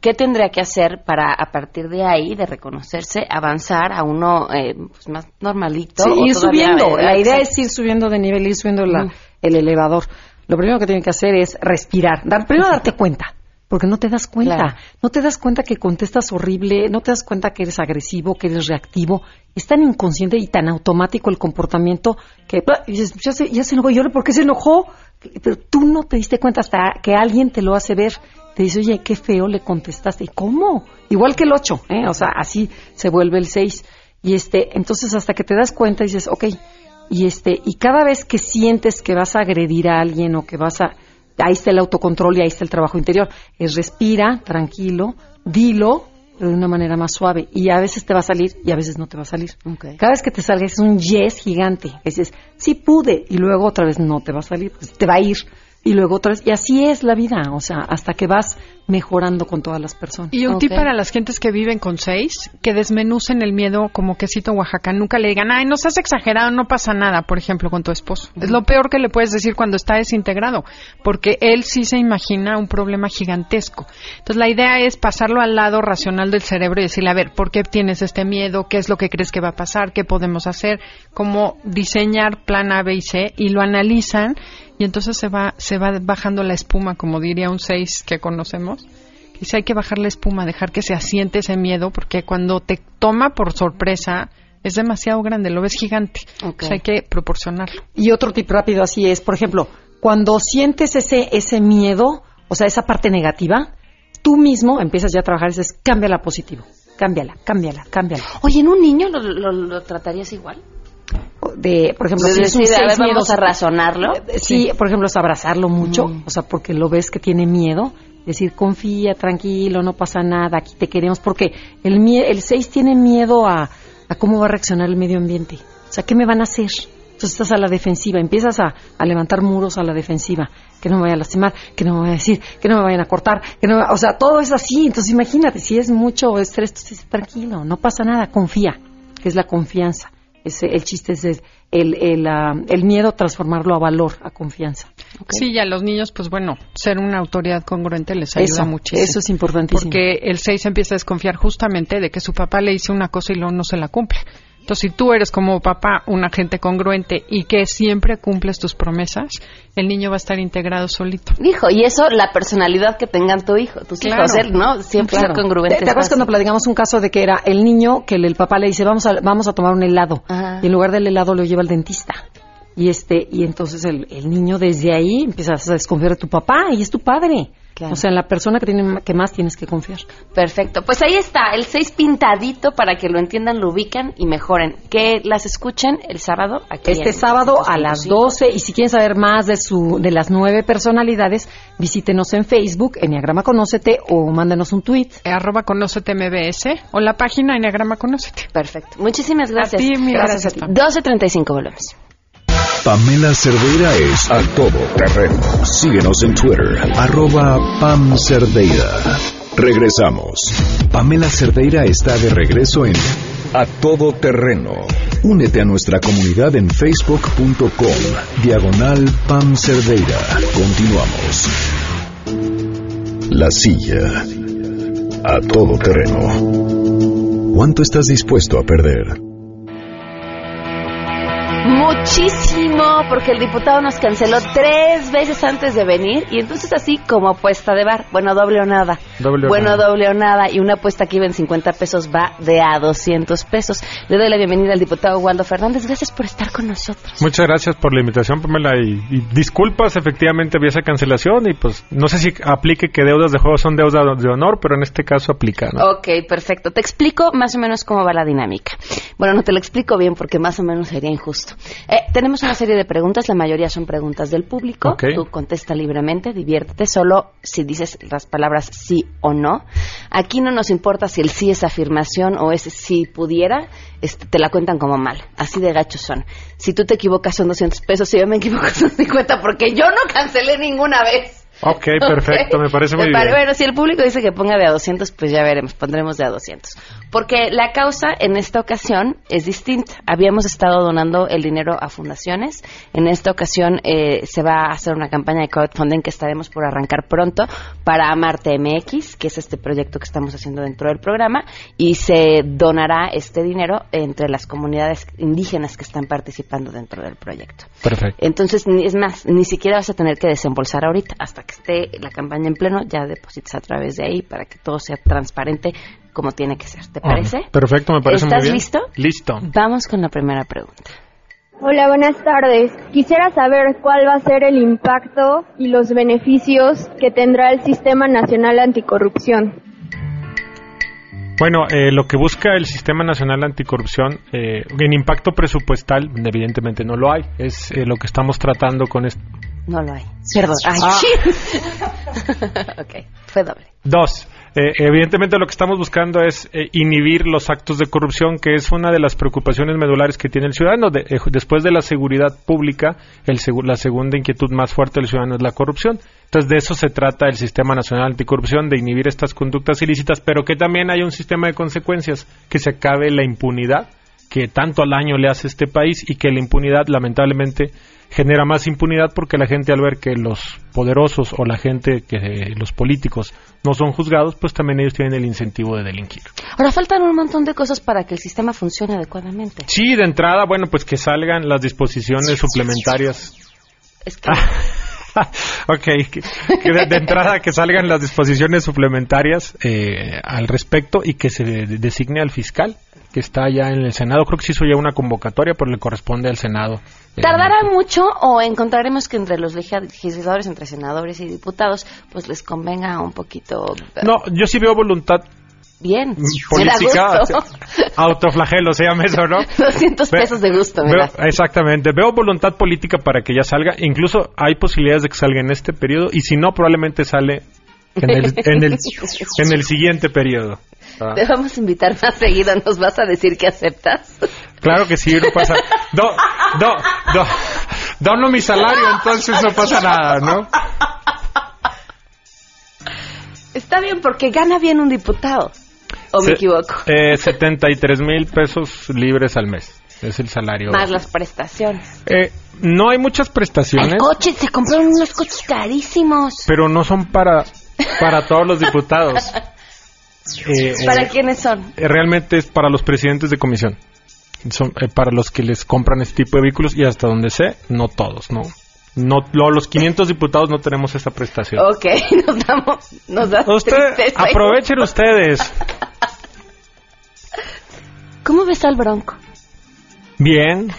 S1: ¿qué tendría que hacer para, a partir de ahí, de reconocerse, avanzar a uno eh, pues, más normalito?
S11: Sí,
S1: o
S11: ir
S1: todavía,
S11: subiendo.
S1: eh,
S11: La idea
S1: exacto.
S11: es ir subiendo de nivel, ir subiendo la- el elevador. Lo primero que tienen que hacer es respirar. Dar, primero darte cuenta. Porque no te das cuenta.
S1: Claro.
S11: No te das cuenta que contestas horrible, no te das cuenta que eres agresivo, que eres reactivo. Es tan inconsciente y tan automático el comportamiento que dices, ya se, ya se enojó, ¿y ahora por qué se enojó? Pero tú no te diste cuenta hasta que alguien te lo hace ver. Te dice, oye, qué feo le contestaste. ¿Y cómo? Igual que el 8, ¿eh? O sea, así se vuelve el 6. Y este, entonces hasta que te das cuenta dices, ok, y este, y cada vez que sientes que vas a agredir a alguien o que vas a, ahí está el autocontrol y ahí está el trabajo interior. Es respira, tranquilo, dilo, pero de una manera más suave. Y a veces te va a salir y a veces no te va a salir. Cada vez que te salga es un yes gigante. Dices, sí pude, y luego otra vez no te va a salir, pues te va a ir. Y luego otra vez, y así es la vida, o sea, hasta que vas mejorando con todas las personas.
S12: Y un tip para las gentes que viven con seis, que desmenucen el miedo como quesito Oaxaca. Nunca le digan, ay, no seas exagerado, no pasa nada, por ejemplo, con tu esposo. Es lo peor que le puedes decir cuando está desintegrado, porque él sí se imagina un problema gigantesco. Entonces, la idea es pasarlo al lado racional del cerebro y decirle, a ver, ¿por qué tienes este miedo? ¿Qué es lo que crees que va a pasar? ¿Qué podemos hacer? Cómo diseñar plan A, B y C y lo analizan y entonces se va se va bajando la espuma, como diría un 6 que conocemos. Dice, hay que bajar la espuma, dejar que se asiente ese miedo, porque cuando te toma por sorpresa es demasiado grande, lo ves gigante. O sea, hay que proporcionarlo.
S11: Y otro tip rápido así es, por ejemplo, cuando sientes ese, ese miedo, o sea, esa parte negativa, tú mismo empiezas ya a trabajar y dices, cámbiala positivo, cámbiala, cámbiala, cámbiala.
S1: Oye, ¿en un niño lo, lo- lo tratarías igual?
S11: De, por ejemplo,
S1: De
S11: si es un
S1: decir, a ver,
S11: seis
S1: vamos
S11: miedoso,
S1: a razonarlo.
S11: eh, Sí, por ejemplo, es abrazarlo mucho, o sea, porque lo ves que tiene miedo. Decir, confía, tranquilo, no pasa nada, aquí te queremos, porque el, el 6 tiene miedo a, a cómo va a reaccionar el medio ambiente. O sea, ¿qué me van a hacer? Entonces estás a la defensiva, empiezas a, a levantar muros a la defensiva, que no me vaya a lastimar, que no me vaya a decir, que no me vayan a cortar, que no, o sea, todo es así. Entonces imagínate, si es mucho estrés, tú dices, tranquilo, no pasa nada, confía, que es la confianza. Ese, el chiste es el, el, el, ah, el miedo, transformarlo a valor, a confianza.
S12: Sí, y a los niños, pues bueno, ser una autoridad congruente les ayuda
S11: Eso,
S12: muchísimo.
S11: eso es importantísimo.
S12: Porque el 6 empieza a desconfiar justamente de que su papá le dice una cosa y luego no se la cumple. Entonces, si tú eres como papá un agente congruente y que siempre cumples tus promesas, el niño va a estar integrado solito.
S1: Hijo, y eso, la personalidad que tengan tu hijo, tus
S12: Claro.
S1: hijos, él, ¿no? Siempre
S11: Claro.
S1: ser congruente.
S11: ¿Te, te acuerdas cuando platicamos un caso de que era el niño que el, el papá le dice vamos a, vamos a tomar un helado
S1: Ajá.
S11: y en lugar del helado lo lleva al dentista y este y entonces el, el niño desde ahí empieza a desconfiar de tu papá y es tu padre
S1: Claro.
S11: o sea en la persona que tiene que más tienes que confiar
S1: Perfecto. Pues ahí está, el 6 pintadito para que lo entiendan, lo ubican y mejoren. Que las escuchen el sábado aquí.
S11: este sábado a las
S1: 102.5.
S11: 12 y si quieren saber más de su de las nueve personalidades visítenos en Facebook Enneagrama Conócete o mándenos un tweet
S12: Arroba Conócete MBS o la página Enneagrama Conócete.
S1: Perfecto. Muchísimas gracias.
S12: A ti, mil gracias,
S1: a ti. 12.35 volvemos.
S3: Pamela Cerdeira es a todo terreno. Síguenos en Twitter, arroba Pam Cerdeira. Regresamos. Pamela Cerdeira está de regreso en A Todo Terreno. Únete a nuestra comunidad en facebook.com, diagonal Pam Cerdeira. Continuamos. La silla. A todo terreno. ¿Cuánto estás dispuesto a perder?
S1: Muchísimo, porque el diputado nos canceló tres veces antes de venir y entonces así como apuesta de bar, bueno, doble o nada.
S13: Doble o
S1: bueno,
S13: nada.
S1: doble o nada y una apuesta que iba en 50 pesos va de a 200 pesos. Le doy la bienvenida al diputado Waldo Fernández. Gracias por estar con nosotros.
S13: Muchas gracias por la invitación, Pamela. Y, y disculpas, efectivamente había esa cancelación y pues no sé si aplique que deudas de juego son deudas de honor, pero en este caso aplica, ¿no?
S1: Ok, perfecto. Te explico más o menos cómo va la dinámica. Bueno, no te lo explico bien porque más o menos sería injusto. Eh, tenemos una serie de preguntas, la mayoría son preguntas del público.
S13: Ok.
S1: Tú contesta libremente, diviértete, solo si dices las palabras sí o no. Aquí no nos importa si el sí es afirmación o es si pudiera, este, te la cuentan como mal. Así de gachos son. Si tú te equivocas son 200 pesos, si yo me equivoco son 50 porque yo no cancelé ninguna vez.
S13: Ok, perfecto, me parece muy bien.
S1: Bueno, si el público dice que ponga de a 200, pues ya veremos, pondremos de a 200. Porque la causa en esta ocasión es distinta. Habíamos estado donando el dinero a fundaciones. En esta ocasión eh, se va a hacer una campaña de crowdfunding que estaremos por arrancar pronto para Amarte MX, que es este proyecto que estamos haciendo dentro del programa, y se donará este dinero entre las comunidades indígenas que están participando dentro del proyecto.
S13: Perfecto.
S1: Entonces, es más, ni siquiera vas a tener que desembolsar ahorita. Hasta que esté la campaña en pleno, ya depositas a través de ahí para que todo sea transparente como tiene que ser. ¿Te parece?
S13: Perfecto, me parece muy
S1: ¿Estás
S13: bien.
S1: listo?
S13: Listo.
S1: Vamos con la primera pregunta.
S14: Hola, buenas tardes. Quisiera saber cuál va a ser el impacto y los beneficios que tendrá el Sistema Nacional Anticorrupción.
S13: Bueno, eh, lo que busca el Sistema Nacional Anticorrupción, eh, en impacto presupuestal, evidentemente no lo hay. Es eh, lo que estamos tratando con esto.
S1: No lo hay. Perdón. Ay,
S13: Ah.
S1: ok, fue doble.
S13: Dos, eh, evidentemente lo que estamos buscando es eh, inhibir los actos de corrupción, que es una de las preocupaciones medulares que tiene el ciudadano. De- eh, después de la seguridad pública, la segunda inquietud más fuerte del ciudadano es la corrupción. Entonces, de eso se trata el Sistema Nacional Anticorrupción, de inhibir estas conductas ilícitas, pero que también haya un sistema de consecuencias, que se acabe la impunidad que tanto al año le hace este país y que la impunidad, lamentablemente, genera más impunidad porque la gente al ver que los poderosos o la gente que eh, los políticos no son juzgados, pues también ellos tienen el incentivo de delinquir.
S1: Ahora faltan un montón de cosas para que el sistema funcione adecuadamente.
S13: Sí, de entrada, bueno, pues que salgan las disposiciones suplementarias.
S1: Es que
S13: ok, que, que de, de entrada que salgan las disposiciones suplementarias eh, al respecto y que se de- designe al fiscal que está ya en el Senado. Creo que se hizo ya una convocatoria, pero le corresponde al Senado.
S1: ¿Tardará mucho o encontraremos que entre los legisladores, entre senadores y diputados, pues les convenga un poquito... eh,
S13: No, yo sí veo voluntad
S1: Bien,
S13: Mm, política, autoflagelo, se llama eso, ¿no?
S1: 200
S13: Ve-
S1: pesos de gusto,
S13: Veo-
S1: da.
S13: exactamente. Veo voluntad política para que ya salga. Incluso hay posibilidades de que salga en este periodo y si no, probablemente sale en el, en el, en el siguiente periodo. Ah.
S1: Te vamos a invitar más seguido, ¿nos vas a decir que aceptas?
S13: Claro que sí, no pasa. Do, do, dono mi salario, entonces no pasa nada, ¿no?
S1: Está bien, porque gana bien un diputado. ¿O me equivoco?
S13: Eh, 73 mil pesos libres al mes. Es el salario.
S1: Más las prestaciones.
S13: Eh, no hay muchas prestaciones.
S1: El coche, se compraron unos coches carísimos.
S13: pero no son para para todos los diputados. Eh,
S1: ¿Para
S13: eh,
S1: quiénes son?
S13: realmente es para los presidentes de comisión. Son eh, para los que les compran este tipo de vehículos y hasta donde sé, no todos, no. No, lo- los 500 diputados no tenemos esa prestación.
S1: Ok, nos damos, nos da
S13: Usted, aprovechen ustedes.
S1: ¿Cómo ves al Bronco?
S13: Bien.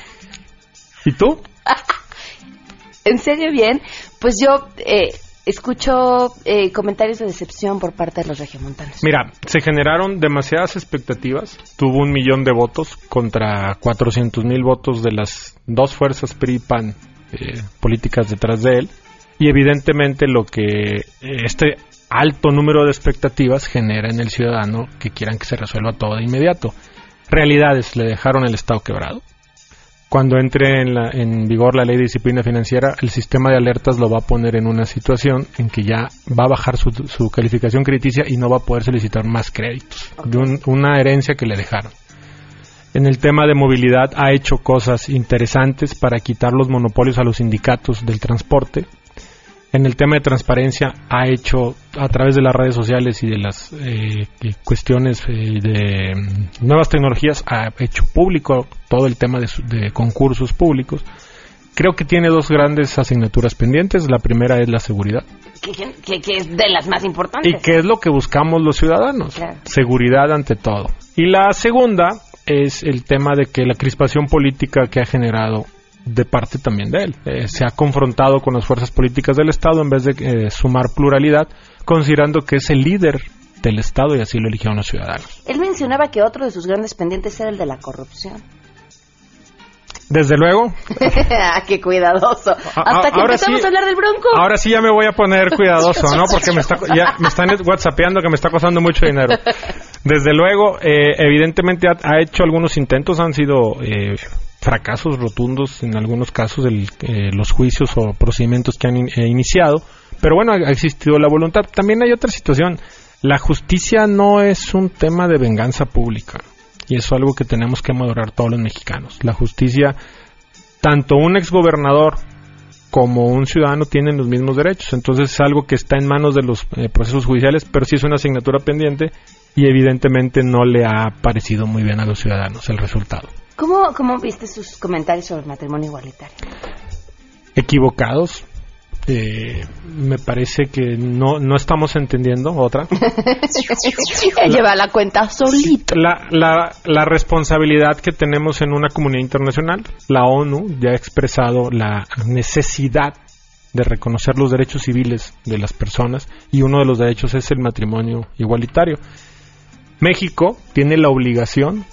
S13: ¿Y tú?
S1: ¿En serio bien? Pues yo eh, escucho eh, comentarios de decepción por parte de los regiomontanos.
S13: Mira, se generaron demasiadas expectativas. Tuvo un millón de votos contra 400 mil votos de las dos fuerzas PRI y PAN eh, políticas detrás de él. Y evidentemente lo que eh, este alto número de expectativas genera en el ciudadano que quieran que se resuelva todo de inmediato. Realidades, le dejaron el Estado quebrado. Cuando entre en, la- en vigor la ley de disciplina financiera, el sistema de alertas lo va a poner en una situación en que ya va a bajar su, su calificación crediticia y no va a poder solicitar más créditos de un- una herencia que le dejaron. En el tema de movilidad ha hecho cosas interesantes para quitar los monopolios a los sindicatos del transporte. En el tema de transparencia ha hecho a través de las redes sociales y de las eh, que- cuestiones eh, de mm, nuevas tecnologías ha hecho público todo el tema de, de concursos públicos. Creo que tiene dos grandes asignaturas pendientes. La primera es la seguridad.
S1: Que, que- que es de las más importantes.
S13: ¿Y qué es lo que buscamos los ciudadanos?
S1: Claro.
S13: Seguridad ante todo. Y la segunda es el tema de que la crispación política que ha generado de parte también de él. Eh, se ha confrontado con las fuerzas políticas del Estado en vez de eh, sumar pluralidad, considerando que es el líder del Estado y así lo eligieron los ciudadanos.
S1: Él mencionaba que otro de sus grandes pendientes era el de la corrupción.
S13: Desde luego,
S1: ah, qué cuidadoso.
S13: A-
S1: Hasta que empezamos
S13: sí-
S1: a hablar del Bronco.
S13: ahora sí ya me voy a poner cuidadoso, ¿no? Porque me, está, ya me están whatsappeando que me está costando mucho dinero. Desde luego, eh, evidentemente ha, ha hecho algunos intentos, han sido eh, fracasos rotundos en algunos casos el, eh, los juicios o procedimientos que han eh, iniciado, pero bueno, ha existido la voluntad. También hay otra situación. La justicia no es un tema de venganza pública y eso es algo que tenemos que madurar todos los mexicanos. La justicia, tanto un exgobernador como un ciudadano tienen los mismos derechos. Entonces es algo que está en manos de los eh, procesos judiciales, pero sí es una asignatura pendiente y evidentemente no le ha parecido muy bien a los ciudadanos el resultado.
S1: ¿Cómo, cómo viste sus comentarios sobre el matrimonio igualitario?
S13: Equivocados. Eh, me parece que no, no estamos entendiendo otra.
S1: Lleva la cuenta solito.
S13: La, la, la responsabilidad que tenemos en una comunidad internacional, la ONU ya ha expresado la necesidad de reconocer los derechos civiles de las personas y uno de los derechos es el matrimonio igualitario. México tiene la obligación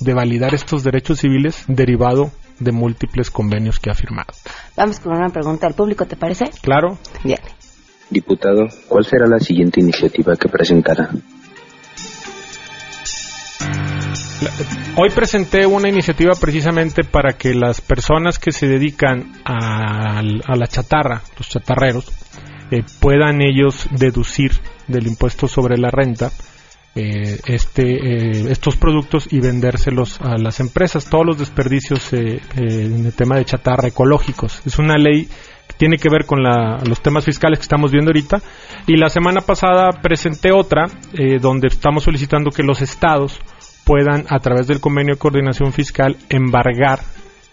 S13: de validar estos derechos civiles derivado de múltiples convenios que ha firmado.
S1: Vamos con una pregunta al público, ¿te parece?
S13: Claro.
S1: Bien.
S9: Diputado, ¿cuál será la siguiente iniciativa que presentará?
S13: Hoy presenté una iniciativa precisamente para que las personas que se dedican a, a la chatarra, los chatarreros, eh, puedan ellos deducir del impuesto sobre la renta eh, este, eh, estos productos y vendérselos a las empresas. Todos los desperdicios eh, en el tema de chatarra ecológicos. Es una ley que tiene que ver con los temas fiscales que estamos viendo ahorita. Y la semana pasada presenté otra donde estamos solicitando que los estados puedan, a través del convenio de coordinación fiscal, embargar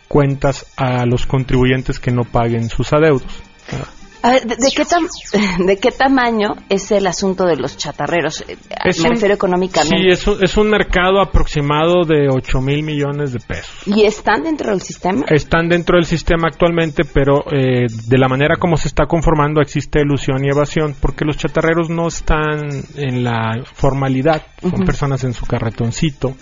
S13: cuentas a los contribuyentes que no paguen sus adeudos.
S1: A ver, ¿de, qué ¿de qué tamaño es el asunto de los chatarreros? Eh, me refiero económicamente.
S13: Sí, es un, es un mercado aproximado de 8 mil millones de pesos.
S1: ¿Y están dentro del sistema?
S13: Están dentro del sistema actualmente, pero eh, de la manera como se está conformando existe ilusión y evasión, porque los chatarreros no están en la formalidad, son personas en su carretoncito,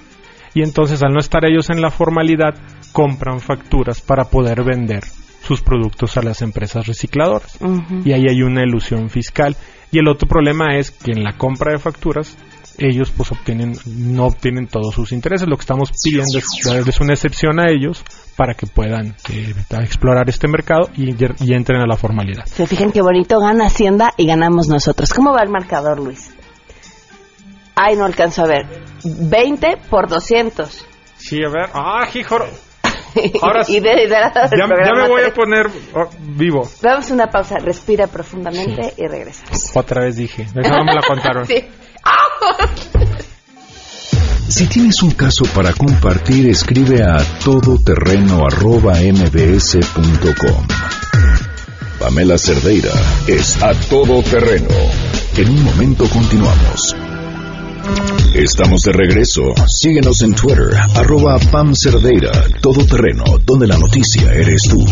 S13: y entonces al no estar ellos en la formalidad, compran facturas para poder vender sus productos a las empresas recicladoras. Y ahí hay una ilusión fiscal. Y el otro problema es que en la compra de facturas ellos pues obtienen no obtienen todos sus intereses. Lo que estamos pidiendo es darles una excepción a ellos para que puedan eh, explorar este mercado y, y, entren a la formalidad.
S1: Se fijen qué bonito gana Hacienda y ganamos nosotros. ¿Cómo va el marcador, Luis? Ay, no alcanzo a ver. 20 por 200.
S13: Sí, a ver. Ah, hijo. Ahora
S1: y de,
S13: ya, me voy a poner oh, vivo.
S1: Damos una pausa, respira profundamente y regresamos.
S13: Otra vez dije, no me la contaron.
S1: sí.
S3: Si tienes un caso para compartir, escribe a todoterreno.mbs.com. Pamela Cerdeira es a todoterreno. En un momento continuamos. Estamos de regreso. Síguenos en Twitter, arroba Pam Cerdeira, todo terreno, donde la noticia eres tú.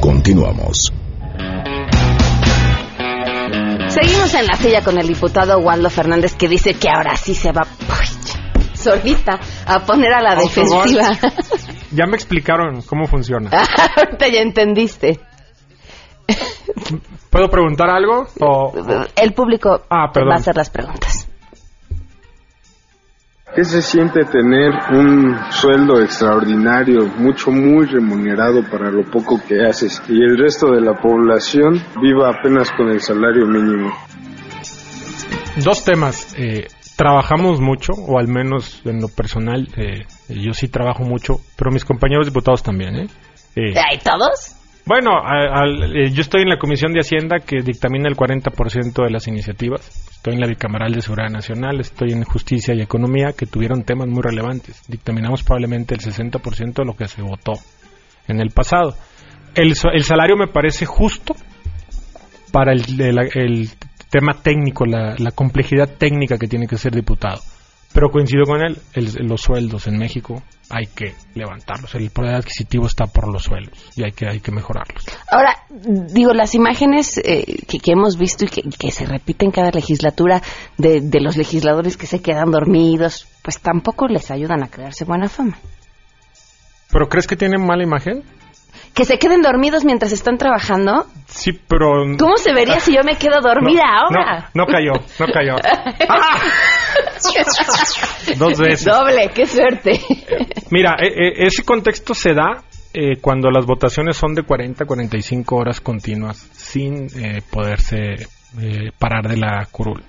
S3: Continuamos.
S1: Seguimos en la silla con el diputado Waldo Fernández que dice que ahora sí se va solita a poner a la defensiva.
S13: Ya me explicaron cómo funciona.
S1: Ahorita ya entendiste.
S13: ¿Puedo preguntar algo?
S1: El público ah, va a hacer las preguntas.
S10: ¿Qué se siente tener un sueldo extraordinario, mucho, muy remunerado para lo poco que haces y el resto de la población viva apenas con el salario mínimo?
S13: Dos temas. Eh, trabajamos mucho, o al menos en lo personal, eh, yo sí trabajo mucho, pero mis compañeros diputados también. ¿eh?
S1: eh ¿Hay todos?
S13: Bueno, eh, yo estoy en la Comisión de Hacienda que dictamina el 40% de las iniciativas. Estoy en la Bicameral de Seguridad Nacional, estoy en Justicia y Economía, que tuvieron temas muy relevantes. Dictaminamos probablemente el 60% de lo que se votó en el pasado. El, salario me parece justo para el, tema técnico, la complejidad técnica que tiene que ser diputado. Pero coincido con él, los sueldos en México hay que levantarlos. El poder adquisitivo está por los sueldos y hay que, hay que mejorarlos.
S1: Ahora, digo, las imágenes eh, que, hemos visto y que, se repiten cada legislatura de, de los legisladores que se quedan dormidos, pues tampoco les ayudan a crearse buena fama.
S13: ¿Pero crees que tienen mala imagen?
S1: Que se queden dormidos mientras están trabajando.
S13: Sí, pero...
S1: ¿Cómo se vería si yo me quedo dormida ahora?
S13: No, cayó, no cayó. ¡Ah! Dos veces.
S1: Doble, qué suerte.
S13: Mira, e, e, ese contexto se da eh, cuando las votaciones son de 40 45 horas continuas sin eh, poderse eh, parar de la curul.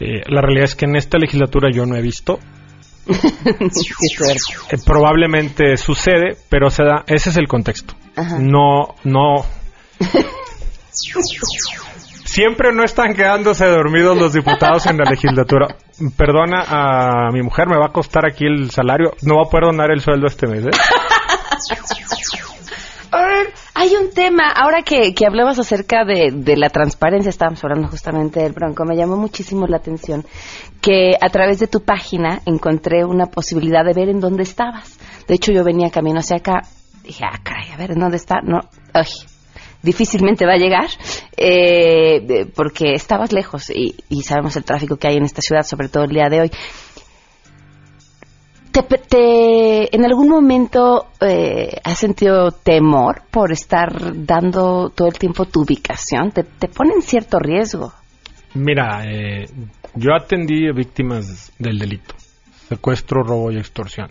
S13: Eh, la realidad es que en esta legislatura yo no he visto.
S1: Qué suerte.
S13: Eh, probablemente sucede, pero se da, ese es el contexto.
S1: Ajá.
S13: No, no. Siempre no están quedándose dormidos los diputados en la legislatura. Perdona a mi mujer, me va a costar aquí el salario. No va a poder donar el sueldo este mes, ¿eh?
S1: A ver, hay un tema, ahora que, que hablabas acerca de, de la transparencia, estábamos hablando justamente del Bronco, me llamó muchísimo la atención que a través de tu página encontré una posibilidad de ver en dónde estabas. De hecho, yo venía camino hacia acá, dije, ah, caray, a ver, ¿en dónde está? No, ay, difícilmente va a llegar, eh, porque estabas lejos y, y sabemos el tráfico que hay en esta ciudad, sobre todo el día de hoy. ¿Te, te- en algún momento eh, has sentido temor por estar dando todo el tiempo tu ubicación? Te, te pone en cierto riesgo.
S13: Mira, eh, yo atendí víctimas del delito, secuestro, robo y extorsión.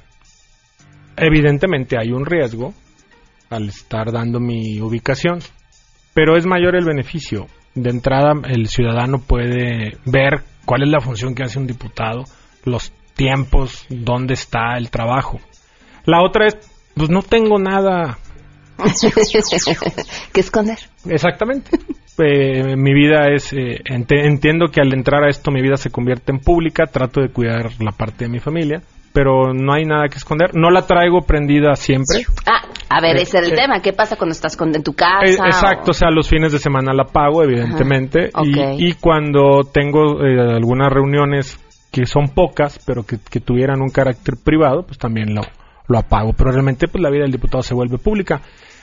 S13: Evidentemente hay un riesgo al estar dando mi ubicación, pero es mayor el beneficio. De entrada, el ciudadano puede ver cuál es la función que hace un diputado, los tiempos, dónde está el trabajo. La otra es, pues no tengo nada
S1: que esconder.
S13: Exactamente. Eh, mi vida es, eh, entiendo que al entrar a esto mi vida se convierte en pública, trato de cuidar la parte de mi familia, pero no hay nada que esconder. No la traigo prendida siempre.
S1: Ah, a ver,
S13: Eh,
S1: ese era el
S13: eh,
S1: tema. ¿Qué pasa cuando estás con- en tu casa?
S13: Eh, exacto, o sea, los fines de semana la pago, evidentemente, y- cuando tengo eh, algunas reuniones que son pocas, pero que, que tuvieran un carácter privado, pues también lo, lo apago. Pero realmente, pues la vida del diputado se vuelve pública.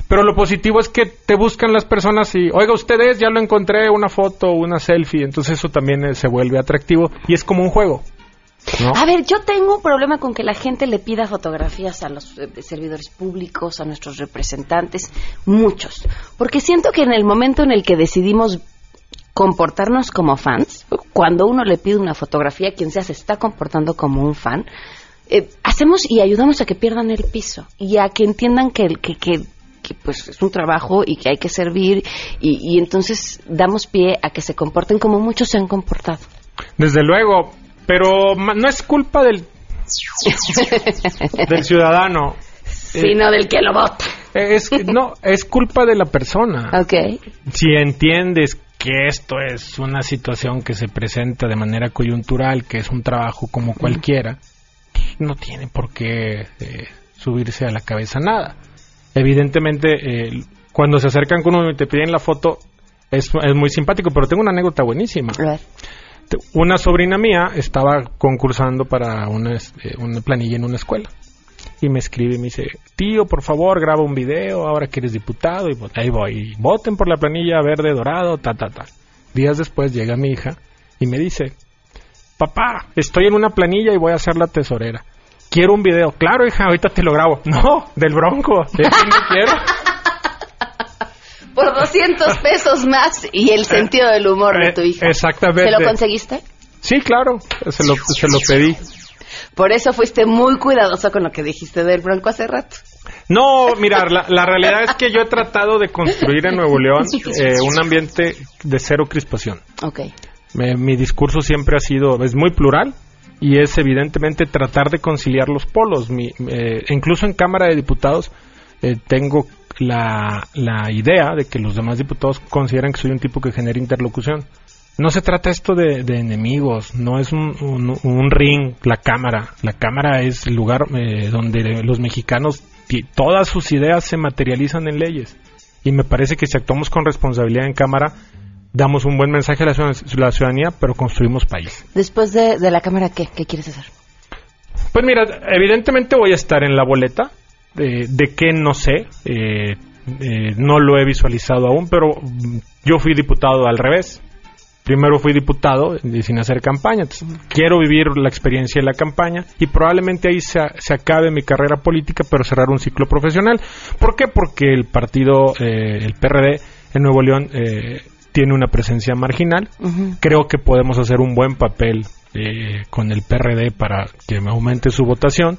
S13: Pero lo positivo es que te buscan las personas y, oiga, ustedes, ya lo encontré, una foto, una selfie, entonces eso también se vuelve atractivo y es como un juego. ¿No?
S1: A ver, yo tengo un problema con que la gente le pida fotografías a los eh, servidores públicos, a nuestros representantes, muchos. Porque siento que en el momento en el que decidimos comportarnos como fans, cuando uno le pide una fotografía, quien sea se está comportando como un fan, eh, hacemos y ayudamos a que pierdan el piso y a que entiendan que, que, que, pues es un trabajo y que hay que servir y, y entonces damos pie a que se comporten como muchos se han comportado.
S13: Desde luego, pero no es culpa del, del ciudadano.
S1: Sino del que lo vota.
S13: Es, no, es culpa de la persona.
S1: Ok.
S13: Si entiendes que esto es una situación que se presenta de manera coyuntural, que es un trabajo como cualquiera, pues, no tiene por qué eh, subirse a la cabeza nada. Evidentemente, eh, cuando se acercan con uno y te piden la foto, es, es muy simpático, pero tengo una anécdota buenísima. Una sobrina mía estaba concursando para una, es- eh, una planilla en una escuela. Y me escribe y me dice, tío, por favor, graba un video, ahora que eres diputado. Y ahí voy, voten por la planilla verde, dorado, ta, ta, ta. Días después llega mi hija y me dice, papá, estoy en una planilla y voy a ser la tesorera. Quiero un video. Claro, hija, ahorita te lo grabo. No, del bronco. No quiero.
S1: Por 200 pesos más y el sentido del humor de tu hija.
S13: Eh, Exactamente.
S1: ¿Se lo conseguiste?
S13: Sí, claro, se lo, se lo pedí.
S1: Por eso fuiste muy cuidadoso con lo que dijiste del bronco hace rato.
S13: No, mirar, la, la realidad es que yo he tratado de construir en Nuevo León eh, un ambiente de cero crispación.
S1: Ok.
S13: Me- mi discurso siempre ha sido, es muy plural y es evidentemente tratar de conciliar los polos. Mi- eh, incluso en Cámara de Diputados eh, tengo la, la idea de que los demás diputados consideran que soy un tipo que genera interlocución. No se trata esto de, de enemigos, no es un, un- un ring, la Cámara. La Cámara es el lugar eh, donde los mexicanos, todas sus ideas se materializan en leyes. Y me parece que si actuamos con responsabilidad en Cámara, damos un buen mensaje a la ciudadanía, pero construimos país.
S1: Después de, de la cámara, ¿qué? ¿Qué quieres hacer?
S13: Pues mira, evidentemente voy a estar en la boleta. Eh, de qué no sé. eh, eh, no lo he visualizado aún, pero yo fui diputado al revés. Primero fui diputado sin hacer campaña. Entonces, quiero vivir la experiencia de la campaña y probablemente ahí se, se acabe mi carrera política, pero cerrar un ciclo profesional. ¿Por qué? Porque el partido, eh, el PRD en Nuevo León, tiene una presencia marginal. Creo que podemos hacer un buen papel eh, con el PRD para que me aumente su votación,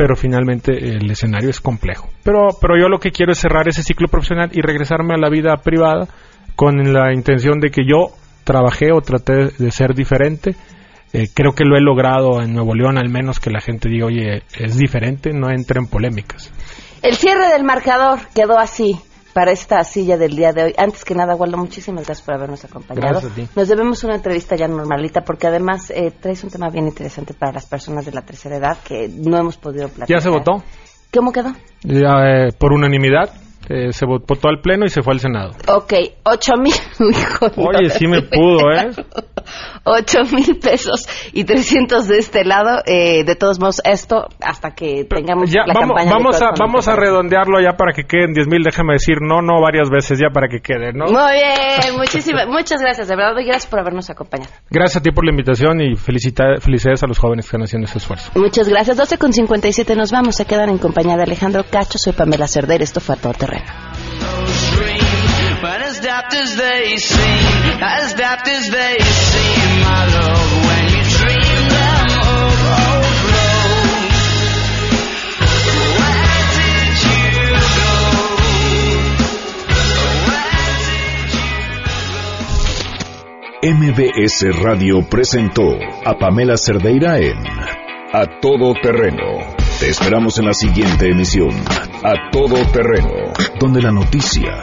S13: pero finalmente el escenario es complejo. Pero, pero yo lo que quiero es cerrar ese ciclo profesional y regresarme a la vida privada con la intención de que yo trabajé o traté de ser diferente Eh, creo que lo he logrado en Nuevo León, al menos que la gente diga, oye, es diferente, no entre en polémicas.
S1: El cierre del marcador quedó así para esta silla del día de hoy. Antes que nada, Waldo, muchísimas gracias por habernos acompañado.
S13: Gracias a ti.
S1: Nos debemos una entrevista ya normalita porque además eh, traes un tema bien interesante para las personas de la tercera edad que no hemos podido platicar.
S13: ¿Ya se votó?
S1: ¿Cómo quedó?
S13: Ya, eh, por unanimidad. eh, se votó al Pleno y se fue al Senado.
S1: Ok, ocho mil.
S13: Oye, sí me pudo, ¿eh?
S1: Ocho mil pesos y trescientos de este lado. Eh, de todos modos, esto hasta que tengamos
S13: Ya,
S1: la
S13: vamos,
S1: campaña.
S13: vamos, a, vamos a redondearlo ya para que queden 10 mil. Déjame decir no, no varias veces ya para que quede, ¿no?
S1: Muy bien, muchísimas, muchas gracias, de verdad, gracias por habernos acompañado.
S13: Gracias a ti por la invitación y felicita- felicidades a los jóvenes que están haciendo ese esfuerzo.
S1: Muchas gracias. 12 con 57 nos vamos. Se quedan en compañía de Alejandro Cacho. Soy Pamela Cerder. Esto fue a todo terreno.
S4: But as daft as they seem, as daft as they seem, my love, when you dream them overflow. Where did you go?
S3: MBS Radio presentó a Pamela Cerdeira en A Todo Terreno. Te esperamos en la siguiente emisión, A Todo Terreno, donde la noticia